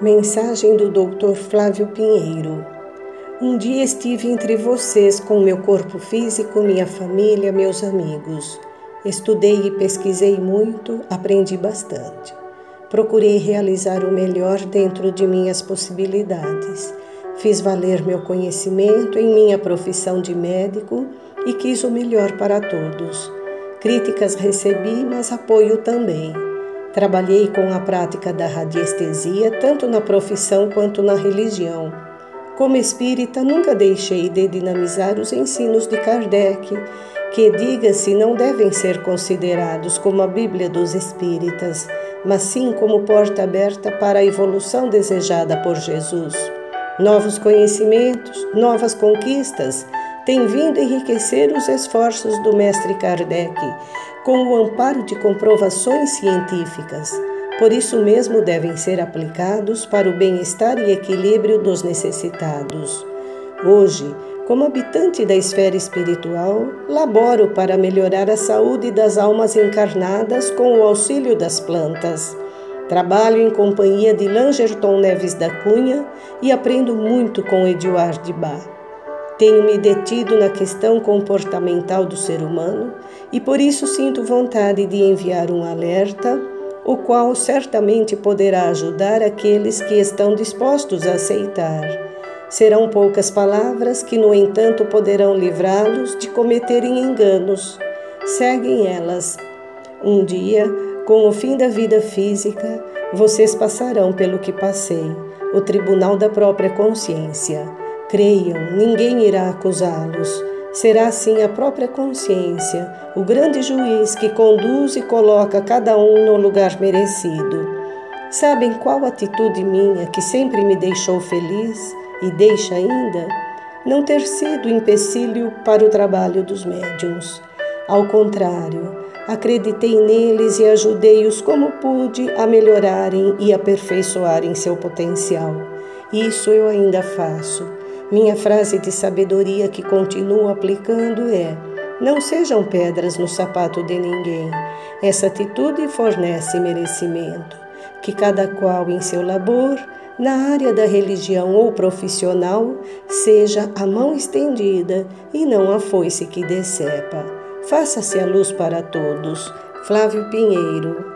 Mensagem do Dr. Flávio Pinheiro. Um dia estive entre vocês com meu corpo físico, minha família, meus amigos. Estudei e pesquisei muito, aprendi bastante. Procurei realizar o melhor dentro de minhas possibilidades. Fiz valer meu conhecimento em minha profissão de médico e quis o melhor para todos. Críticas recebi, mas apoio também. Trabalhei com a prática da radiestesia tanto na profissão quanto na religião. Como espírita, nunca deixei de dinamizar os ensinos de Kardec, que, diga-se, não devem ser considerados como a Bíblia dos Espíritas, mas sim como porta aberta para a evolução desejada por Jesus. Novos conhecimentos, novas conquistas têm vindo enriquecer os esforços do Mestre Kardec, com o amparo de comprovações científicas. Por isso mesmo devem ser aplicados para o bem-estar e equilíbrio dos necessitados. Hoje, como habitante da esfera espiritual, laboro para melhorar a saúde das almas encarnadas com o auxílio das plantas. Trabalho em companhia de Langerton Neves da Cunha e aprendo muito com Eduard de Bá. Tenho me detido na questão comportamental do ser humano e por isso sinto vontade de enviar um alerta, o qual certamente poderá ajudar aqueles que estão dispostos a aceitar. Serão poucas palavras que, no entanto, poderão livrá-los de cometerem enganos. Seguem elas. Um dia, com o fim da vida física, vocês passarão pelo que passei o tribunal da própria consciência. Creiam, ninguém irá acusá-los. Será assim a própria consciência, o grande juiz que conduz e coloca cada um no lugar merecido. Sabem qual atitude minha que sempre me deixou feliz e deixa ainda? Não ter sido empecilho para o trabalho dos médiuns. Ao contrário, acreditei neles e ajudei-os como pude a melhorarem e aperfeiçoarem seu potencial. Isso eu ainda faço minha frase de sabedoria que continuo aplicando é: não sejam pedras no sapato de ninguém. Essa atitude fornece merecimento. Que cada qual em seu labor, na área da religião ou profissional, seja a mão estendida e não a foice que decepa. Faça-se a luz para todos. Flávio Pinheiro